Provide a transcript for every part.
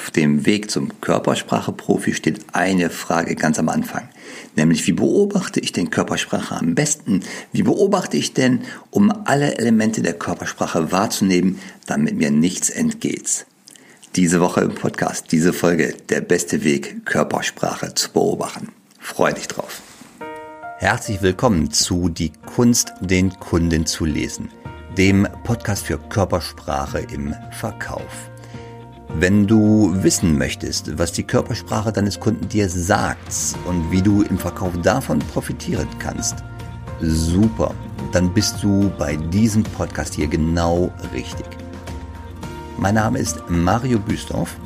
Auf dem Weg zum Körpersprache-Profi steht eine Frage ganz am Anfang. Nämlich, wie beobachte ich denn Körpersprache am besten? Wie beobachte ich denn, um alle Elemente der Körpersprache wahrzunehmen, damit mir nichts entgeht? Diese Woche im Podcast, diese Folge, der beste Weg, Körpersprache zu beobachten. Freue dich drauf. Herzlich willkommen zu Die Kunst, den Kunden zu lesen, dem Podcast für Körpersprache im Verkauf. Wenn du wissen möchtest, was die Körpersprache deines Kunden dir sagt und wie du im Verkauf davon profitieren kannst, super, dann bist du bei diesem Podcast hier genau richtig. Mein Name ist Mario Büstorf.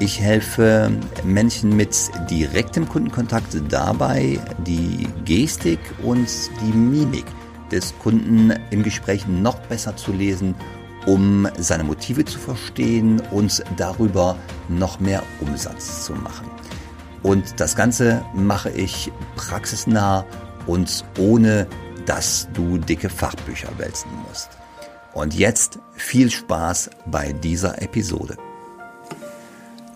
Ich helfe Menschen mit direktem Kundenkontakt dabei, die Gestik und die Mimik des Kunden im Gespräch noch besser zu lesen um seine Motive zu verstehen und darüber noch mehr Umsatz zu machen. Und das Ganze mache ich praxisnah und ohne, dass du dicke Fachbücher wälzen musst. Und jetzt viel Spaß bei dieser Episode.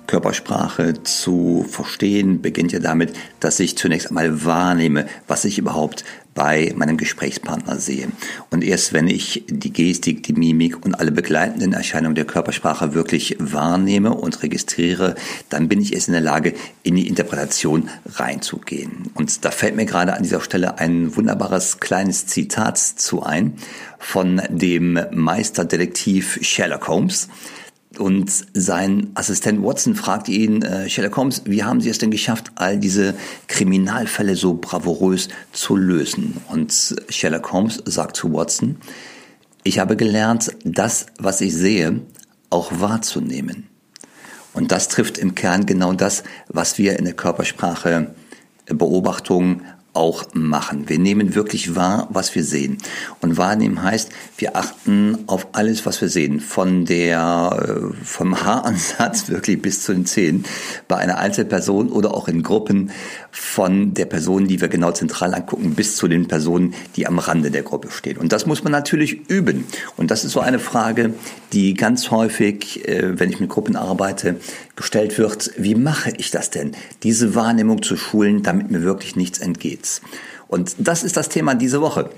Körpersprache zu verstehen beginnt ja damit, dass ich zunächst einmal wahrnehme, was ich überhaupt bei meinem Gesprächspartner sehe. Und erst wenn ich die Gestik, die Mimik und alle begleitenden Erscheinungen der Körpersprache wirklich wahrnehme und registriere, dann bin ich erst in der Lage, in die Interpretation reinzugehen. Und da fällt mir gerade an dieser Stelle ein wunderbares kleines Zitat zu ein von dem Meisterdetektiv Sherlock Holmes und sein Assistent Watson fragt ihn, äh, Sherlock Holmes, wie haben Sie es denn geschafft, all diese Kriminalfälle so bravourös zu lösen? Und Sherlock Holmes sagt zu Watson, ich habe gelernt, das, was ich sehe, auch wahrzunehmen. Und das trifft im Kern genau das, was wir in der Körpersprache Beobachtung auch machen. Wir nehmen wirklich wahr, was wir sehen. Und wahrnehmen heißt, wir achten auf alles, was wir sehen. Von der, äh, vom Haaransatz wirklich bis zu den Zähnen. Bei einer Einzelperson oder auch in Gruppen von der Person, die wir genau zentral angucken, bis zu den Personen, die am Rande der Gruppe stehen. Und das muss man natürlich üben. Und das ist so eine Frage, die ganz häufig, äh, wenn ich mit Gruppen arbeite, gestellt wird. Wie mache ich das denn? Diese Wahrnehmung zu schulen, damit mir wirklich nichts entgeht. Und das ist das Thema diese Woche.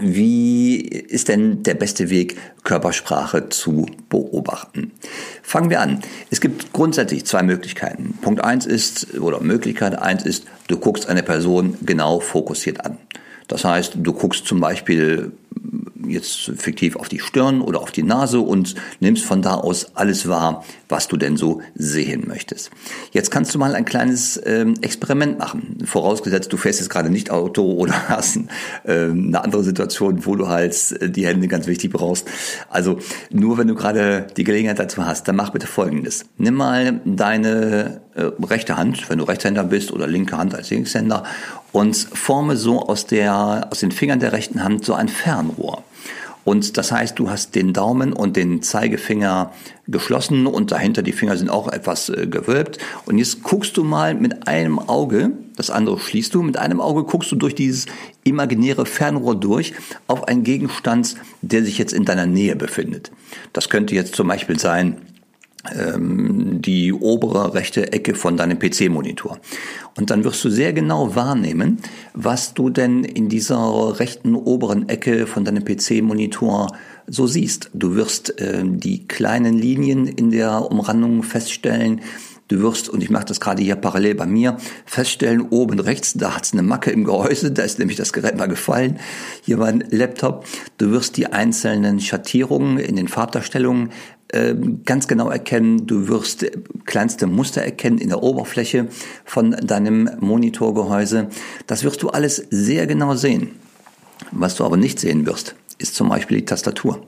Wie ist denn der beste Weg, Körpersprache zu beobachten? Fangen wir an. Es gibt grundsätzlich zwei Möglichkeiten. Punkt eins ist, oder Möglichkeit eins ist, du guckst eine Person genau fokussiert an. Das heißt, du guckst zum Beispiel jetzt fiktiv auf die Stirn oder auf die Nase und nimmst von da aus alles wahr, was du denn so sehen möchtest. Jetzt kannst du mal ein kleines ähm, Experiment machen. Vorausgesetzt, du fährst jetzt gerade nicht Auto oder hast ähm, eine andere Situation, wo du halt äh, die Hände ganz wichtig brauchst. Also nur wenn du gerade die Gelegenheit dazu hast, dann mach bitte Folgendes. Nimm mal deine äh, rechte Hand, wenn du Rechtshänder bist oder linke Hand als Linkshänder und forme so aus der, aus den Fingern der rechten Hand so ein Fernrohr. Und das heißt, du hast den Daumen und den Zeigefinger geschlossen und dahinter die Finger sind auch etwas äh, gewölbt. Und jetzt guckst du mal mit einem Auge, das andere schließt du, mit einem Auge guckst du durch dieses imaginäre Fernrohr durch auf einen Gegenstand, der sich jetzt in deiner Nähe befindet. Das könnte jetzt zum Beispiel sein, die obere rechte Ecke von deinem PC-Monitor. Und dann wirst du sehr genau wahrnehmen, was du denn in dieser rechten oberen Ecke von deinem PC-Monitor so siehst. Du wirst äh, die kleinen Linien in der Umrandung feststellen, Du wirst, und ich mache das gerade hier parallel bei mir, feststellen, oben rechts, da hat es eine Macke im Gehäuse, da ist nämlich das Gerät mal gefallen, hier mein Laptop. Du wirst die einzelnen Schattierungen in den Farbdarstellungen ähm, ganz genau erkennen. Du wirst kleinste Muster erkennen in der Oberfläche von deinem Monitorgehäuse. Das wirst du alles sehr genau sehen. Was du aber nicht sehen wirst, ist zum Beispiel die Tastatur.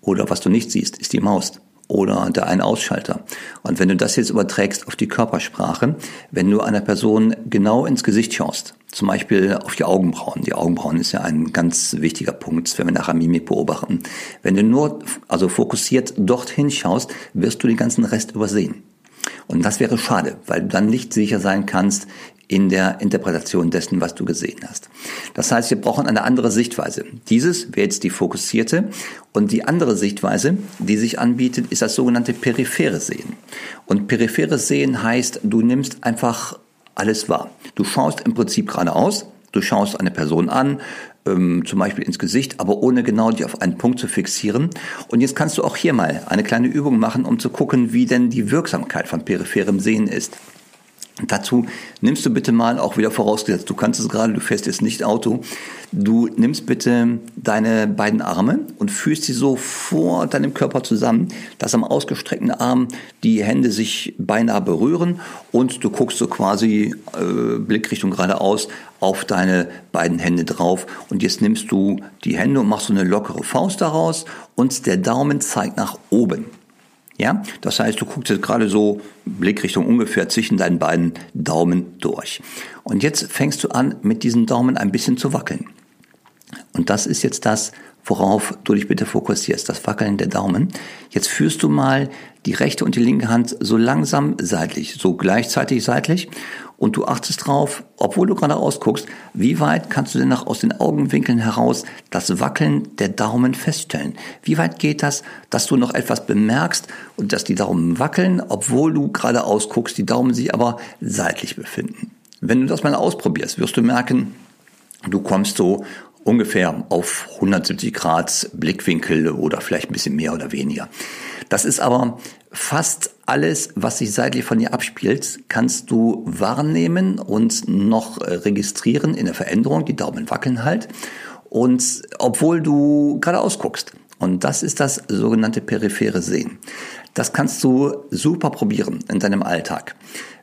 Oder was du nicht siehst, ist die Maus oder der Ein-Ausschalter. Und wenn du das jetzt überträgst auf die Körpersprache, wenn du einer Person genau ins Gesicht schaust, zum Beispiel auf die Augenbrauen. Die Augenbrauen ist ja ein ganz wichtiger Punkt, wenn wir nachher Mimik beobachten. Wenn du nur, also fokussiert dorthin schaust, wirst du den ganzen Rest übersehen. Und das wäre schade, weil du dann nicht sicher sein kannst in der Interpretation dessen, was du gesehen hast. Das heißt, wir brauchen eine andere Sichtweise. Dieses wäre jetzt die fokussierte und die andere Sichtweise, die sich anbietet, ist das sogenannte periphere Sehen. Und periphere Sehen heißt, du nimmst einfach alles wahr. Du schaust im Prinzip geradeaus, du schaust eine Person an, ähm, zum Beispiel ins Gesicht, aber ohne genau die auf einen Punkt zu fixieren. Und jetzt kannst du auch hier mal eine kleine Übung machen, um zu gucken, wie denn die Wirksamkeit von peripherem Sehen ist. Dazu nimmst du bitte mal, auch wieder vorausgesetzt, du kannst es gerade, du fährst jetzt nicht Auto, du nimmst bitte deine beiden Arme und führst sie so vor deinem Körper zusammen, dass am ausgestreckten Arm die Hände sich beinahe berühren und du guckst so quasi äh, Blickrichtung geradeaus auf deine beiden Hände drauf und jetzt nimmst du die Hände und machst so eine lockere Faust daraus und der Daumen zeigt nach oben. Ja, das heißt, du guckst jetzt gerade so Blickrichtung ungefähr zwischen deinen beiden Daumen durch. Und jetzt fängst du an, mit diesem Daumen ein bisschen zu wackeln. Und das ist jetzt das, worauf du dich bitte fokussierst, das Wackeln der Daumen. Jetzt führst du mal die rechte und die linke Hand so langsam seitlich, so gleichzeitig seitlich und du achtest drauf, obwohl du gerade ausguckst, wie weit kannst du denn noch aus den Augenwinkeln heraus das Wackeln der Daumen feststellen? Wie weit geht das, dass du noch etwas bemerkst und dass die Daumen wackeln, obwohl du gerade ausguckst, die Daumen sich aber seitlich befinden? Wenn du das mal ausprobierst, wirst du merken, du kommst so ungefähr auf 170 Grad Blickwinkel oder vielleicht ein bisschen mehr oder weniger. Das ist aber fast alles, was sich seitlich von dir abspielt, kannst du wahrnehmen und noch äh, registrieren in der Veränderung. Die Daumen wackeln halt. Und obwohl du geradeaus guckst. Und das ist das sogenannte periphere Sehen. Das kannst du super probieren in deinem Alltag.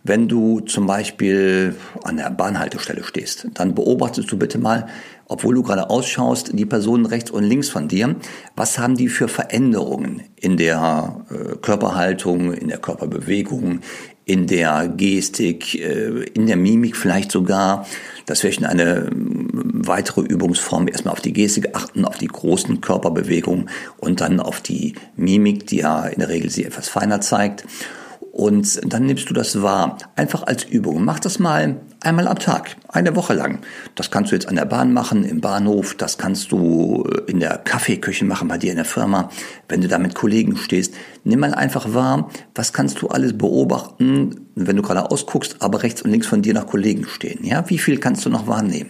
Wenn du zum Beispiel an der Bahnhaltestelle stehst, dann beobachtest du bitte mal, obwohl du gerade ausschaust, die Personen rechts und links von dir, was haben die für Veränderungen in der äh, Körperhaltung, in der Körperbewegung, in der Gestik, äh, in der Mimik vielleicht sogar. Das wäre schon eine weitere Übungsform. Erstmal auf die Gestik achten, auf die großen Körperbewegungen und dann auf die Mimik, die ja in der Regel sie etwas feiner zeigt. Und dann nimmst du das wahr. Einfach als Übung. Mach das mal einmal am Tag, eine Woche lang. Das kannst du jetzt an der Bahn machen, im Bahnhof, das kannst du äh, in der Kaffeeküche machen, bei dir in der Firma, wenn du da mit Kollegen stehst. Nimm mal einfach wahr, was kannst du alles beobachten, wenn du gerade ausguckst, aber rechts und links von dir noch Kollegen stehen. Ja, wie viel kannst du noch wahrnehmen?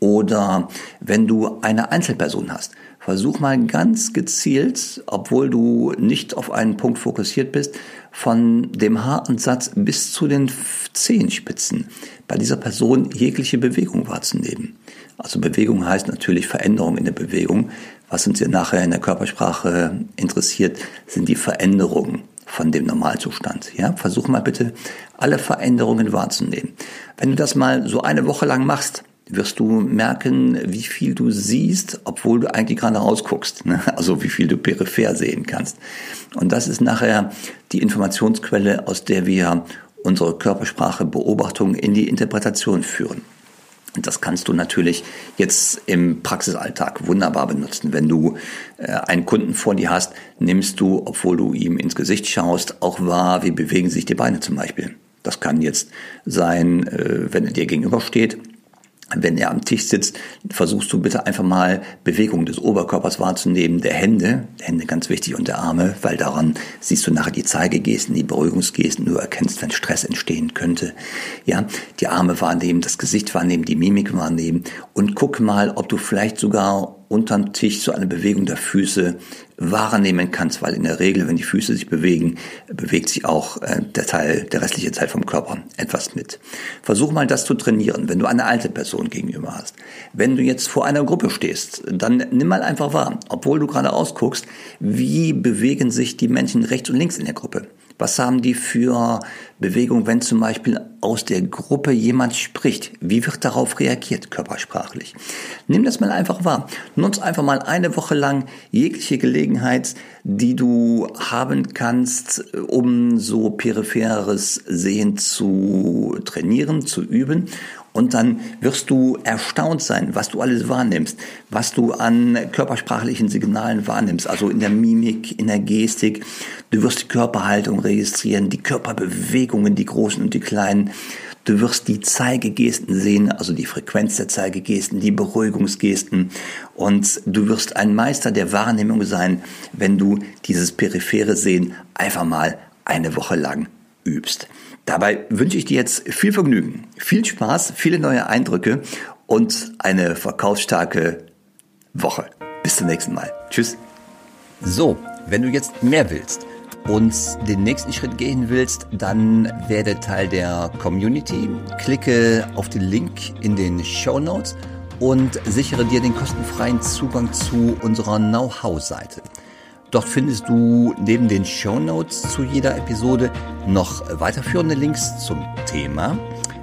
Oder wenn du eine Einzelperson hast, versuch mal ganz gezielt, obwohl du nicht auf einen Punkt fokussiert bist, von dem Haaransatz bis zu den Zehenspitzen bei dieser Person jegliche Bewegung wahrzunehmen. Also Bewegung heißt natürlich Veränderung in der Bewegung. Was uns ja nachher in der Körpersprache interessiert, sind die Veränderungen von dem Normalzustand. Ja, versuch mal bitte alle Veränderungen wahrzunehmen. Wenn du das mal so eine Woche lang machst, wirst du merken, wie viel du siehst, obwohl du eigentlich gerade rausguckst. Ne? Also wie viel du peripher sehen kannst. Und das ist nachher die Informationsquelle, aus der wir unsere Körpersprache Beobachtungen in die Interpretation führen. Und das kannst du natürlich jetzt im Praxisalltag wunderbar benutzen. Wenn du äh, einen Kunden vor dir hast, nimmst du, obwohl du ihm ins Gesicht schaust, auch wahr, wie bewegen sich die Beine zum Beispiel. Das kann jetzt sein, äh, wenn er dir gegenübersteht wenn er am Tisch sitzt, versuchst du bitte einfach mal Bewegung des Oberkörpers wahrzunehmen, der Hände, Hände ganz wichtig und der Arme, weil daran siehst du nachher die Zeigegesten, die Beruhigungsgesten, du erkennst, wenn Stress entstehen könnte. Ja, die Arme wahrnehmen, das Gesicht wahrnehmen, die Mimik wahrnehmen und guck mal, ob du vielleicht sogar unterm Tisch so eine Bewegung der Füße wahrnehmen kannst, weil in der Regel, wenn die Füße sich bewegen, bewegt sich auch äh, der Teil, der restliche Teil vom Körper etwas mit. Versuch mal das zu trainieren, wenn du eine alte Person gegenüber hast. Wenn du jetzt vor einer Gruppe stehst, dann nimm mal einfach wahr, obwohl du gerade ausguckst, wie bewegen sich die Menschen rechts und links in der Gruppe. Was haben die für Bewegung, wenn zum Beispiel aus der Gruppe jemand spricht? Wie wird darauf reagiert, körpersprachlich? Nimm das mal einfach wahr. Nutz einfach mal eine Woche lang jegliche Gelegenheit, die du haben kannst, um so peripheres Sehen zu trainieren, zu üben. Und dann wirst du erstaunt sein, was du alles wahrnimmst, was du an körpersprachlichen Signalen wahrnimmst, also in der Mimik, in der Gestik. Du wirst die Körperhaltung registrieren, die Körperbewegungen, die großen und die kleinen. Du wirst die Zeigegesten sehen, also die Frequenz der Zeigegesten, die Beruhigungsgesten. Und du wirst ein Meister der Wahrnehmung sein, wenn du dieses periphere Sehen einfach mal eine Woche lang übst. Dabei wünsche ich dir jetzt viel Vergnügen, viel Spaß, viele neue Eindrücke und eine verkaufsstarke Woche. Bis zum nächsten Mal. Tschüss. So, wenn du jetzt mehr willst und den nächsten Schritt gehen willst, dann werde Teil der Community. Klicke auf den Link in den Show Notes und sichere dir den kostenfreien Zugang zu unserer Know-how-Seite. Dort findest du neben den Show Notes zu jeder Episode noch weiterführende Links zum Thema.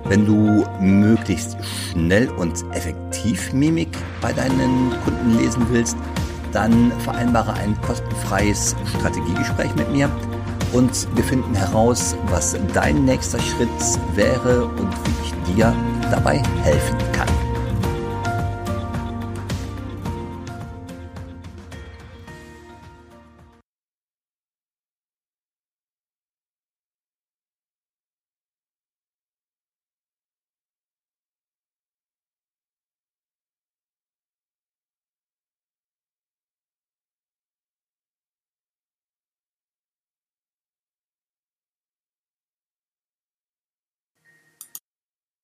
Wenn du möglichst schnell und effektiv Mimik bei deinen Kunden lesen willst, dann vereinbare ein kostenfreies Strategiegespräch mit mir und wir finden heraus, was dein nächster Schritt wäre und wie ich dir dabei helfen kann.